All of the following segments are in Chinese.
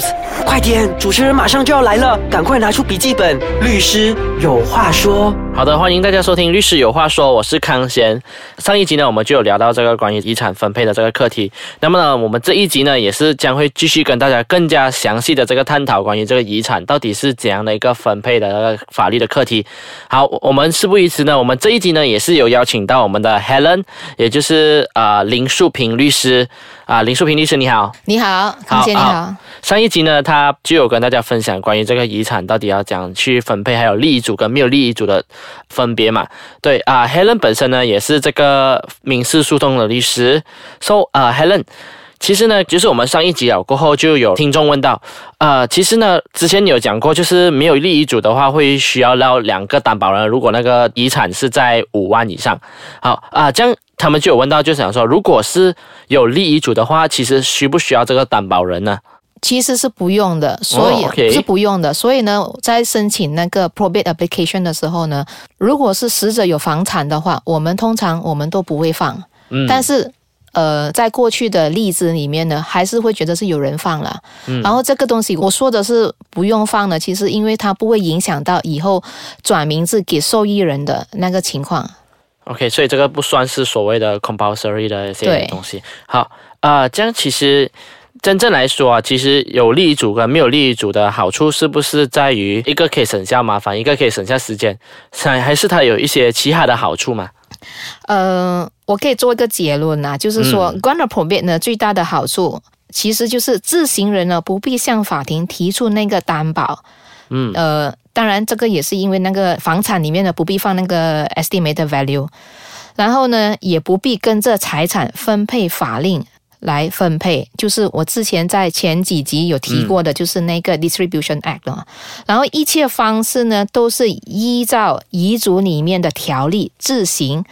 Services. 快点，主持人马上就要来了，赶快拿出笔记本。律师有话说。好的，欢迎大家收听《律师有话说》，我是康贤。上一集呢，我们就有聊到这个关于遗产分配的这个课题。那么呢，我们这一集呢，也是将会继续跟大家更加详细的这个探讨关于这个遗产到底是怎样的一个分配的那个法律的课题。好，我们事不宜迟呢，我们这一集呢，也是有邀请到我们的 Helen，也就是啊林树平律师啊林树平律师，你好。你好，康贤你好。上一集呢，他就有跟大家分享关于这个遗产到底要怎样去分配，还有立遗嘱跟没有立遗嘱的。分别嘛，对啊，Helen 本身呢也是这个民事诉讼的律师，So 啊，Helen，其实呢，就是我们上一集啊过后就有听众问到，呃，其实呢之前有讲过，就是没有立遗嘱的话会需要到两个担保人，如果那个遗产是在五万以上，好啊，这样他们就有问到，就想说，如果是有立遗嘱的话，其实需不需要这个担保人呢？其实是不用的，所以是不用的。所以呢，在申请那个 probate application 的时候呢，如果是死者有房产的话，我们通常我们都不会放。嗯。但是，呃，在过去的例子里面呢，还是会觉得是有人放了。嗯。然后这个东西我说的是不用放的，其实因为它不会影响到以后转名字给受益人的那个情况。OK，所以这个不算是所谓的 compulsory 的一些东西。好，啊，这样其实。真正来说啊，其实有利益组跟没有利益组的好处，是不是在于一个可以省下麻烦，一个可以省下时间，还还是它有一些其他的好处嘛？呃，我可以做一个结论啊，就是说，grant probate 呢最大的好处，其实就是自行人呢不必向法庭提出那个担保。嗯，呃，当然这个也是因为那个房产里面呢不必放那个 estimated value，然后呢也不必跟着财产分配法令。来分配，就是我之前在前几集有提过的，就是那个 Distribution Act 了。然后一切方式呢，都是依照遗嘱里面的条例自行。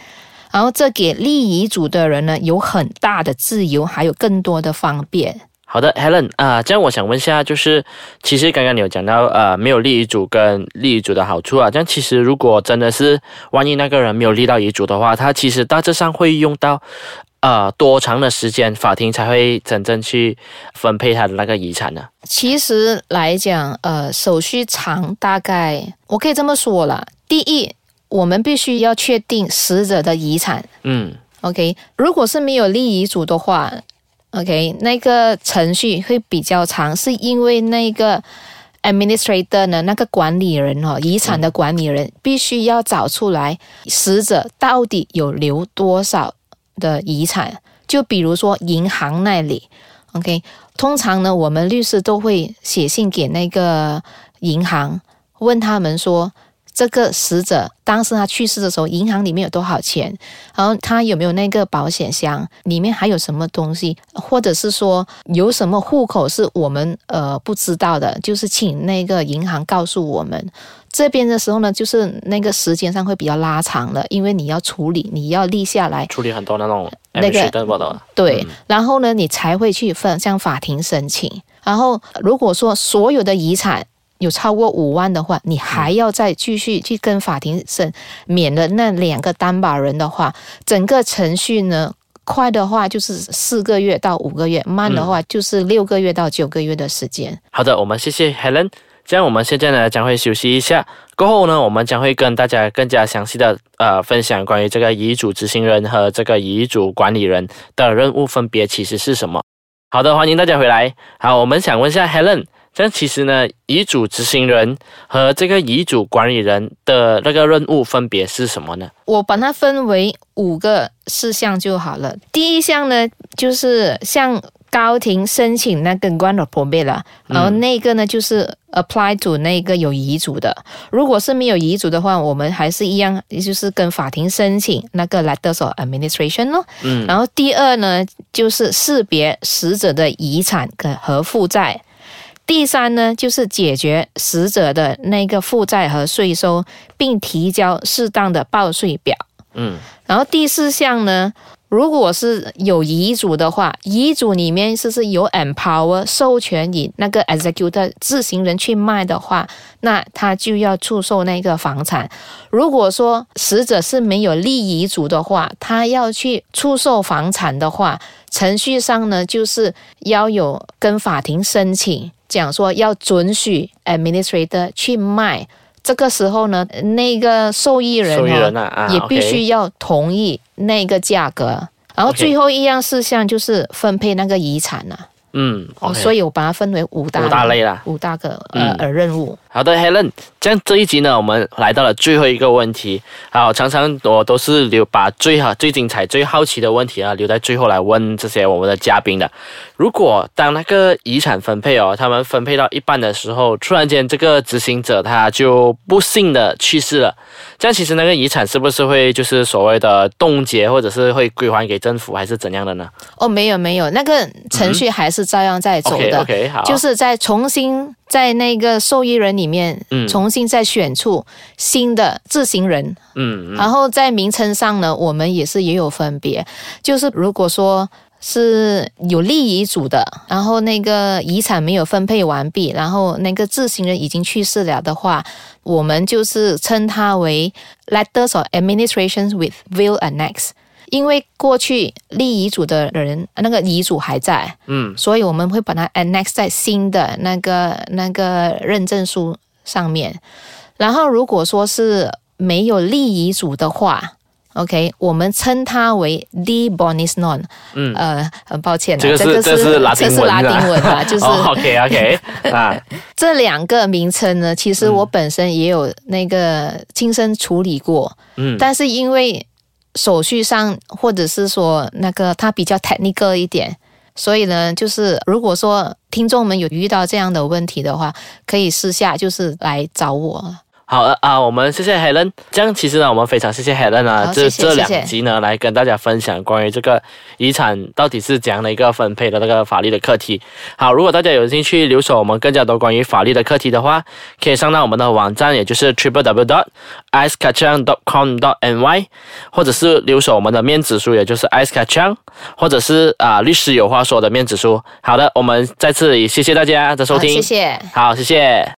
然后这给立遗嘱的人呢，有很大的自由，还有更多的方便。好的，Helen 啊，这样我想问一下，就是其实刚刚你有讲到呃，没有立遗嘱跟立遗嘱的好处啊。这样其实如果真的是万一那个人没有立到遗嘱的话，他其实大致上会用到。呃，多长的时间法庭才会真正去分配他的那个遗产呢？其实来讲，呃，手续长，大概我可以这么说了。第一，我们必须要确定死者的遗产。嗯，OK。如果是没有立遗嘱的话，OK，那个程序会比较长，是因为那个 administrator 呢，那个管理人哦，遗产的管理人必须要找出来死者到底有留多少。的遗产，就比如说银行那里，OK，通常呢，我们律师都会写信给那个银行，问他们说，这个死者当时他去世的时候，银行里面有多少钱，然后他有没有那个保险箱，里面还有什么东西，或者是说有什么户口是我们呃不知道的，就是请那个银行告诉我们。这边的时候呢，就是那个时间上会比较拉长了，因为你要处理，你要立下来，处理很多那种那个对，然后呢，你才会去分向法庭申请。然后如果说所有的遗产有超过五万的话，你还要再继续去跟法庭申免了那两个担保人的话，整个程序呢，快的话就是四个月到五个月，慢的话就是六个月到九个月的时间。好的，我们谢谢 Helen。这样，我们现在呢将会休息一下，过后呢，我们将会跟大家更加详细的呃分享关于这个遗嘱执行人和这个遗嘱管理人的任务分别其实是什么。好的，欢迎大家回来。好，我们想问一下 Helen，这样其实呢，遗嘱执行人和这个遗嘱管理人的那个任务分别是什么呢？我把它分为五个事项就好了。第一项呢，就是向。高庭申请那个 grant of probate 了，然后那个呢就是 apply to 那个有遗嘱的。如果是没有遗嘱的话，我们还是一样，也就是跟法庭申请那个 letters of administration 咯。嗯。然后第二呢，就是识别死者的遗产跟和负债。第三呢，就是解决死者的那个负债和税收，并提交适当的报税表。嗯。然后第四项呢？如果是有遗嘱的话，遗嘱里面是是有 empower 授权你那个 executor 自行人去卖的话，那他就要出售那个房产。如果说死者是没有立遗嘱的话，他要去出售房产的话，程序上呢就是要有跟法庭申请。讲说要准许 administrator 去卖，这个时候呢，那个受益人啊，也必须要同意那个价格。然后最后一样事项就是分配那个遗产呐。嗯，所以我把它分为五大五大类啦，五大个呃呃任务。好的，Helen，这样这一集呢，我们来到了最后一个问题。好，常常我都是留把最好、最精彩、最好奇的问题啊留在最后来问这些我们的嘉宾的。如果当那个遗产分配哦，他们分配到一半的时候，突然间这个执行者他就不幸的去世了，这样其实那个遗产是不是会就是所谓的冻结，或者是会归还给政府，还是怎样的呢？哦，没有没有，那个程序还是照样在走的。OK，好，就是在重新。在那个受益人里面，重新再选出新的自行人，嗯，然后在名称上呢，我们也是也有分别。就是如果说是有立遗嘱的，然后那个遗产没有分配完毕，然后那个自行人已经去世了的话，我们就是称它为 letters of administration with will annex。因为过去立遗嘱的人，那个遗嘱还在，嗯，所以我们会把它 annex 在新的那个那个认证书上面。然后如果说是没有立遗嘱的话，OK，我们称它为 de bonis non。嗯，呃，很抱歉，这个是这是拉丁文啊，就是 OK OK 啊。这两个名称呢，其实我本身也有那个亲身处理过，嗯，但是因为。手续上，或者是说那个它比较 technical 一点，所以呢，就是如果说听众们有遇到这样的问题的话，可以私下就是来找我。好啊，我们谢谢 Helen。这样其实呢，我们非常谢谢 Helen 啊，这这两集呢，来跟大家分享关于这个遗产到底是怎样的一个分配的那个法律的课题。好，如果大家有兴趣留守我们更加多关于法律的课题的话，可以上到我们的网站，也就是 triple w dot i c e k a c h a n g dot com dot ny，或者是留守我们的面子书，也就是 i c e k a c h a n g 或者是啊律师有话说的面子书。好的，我们再次谢谢大家的收听，谢谢，好，谢谢。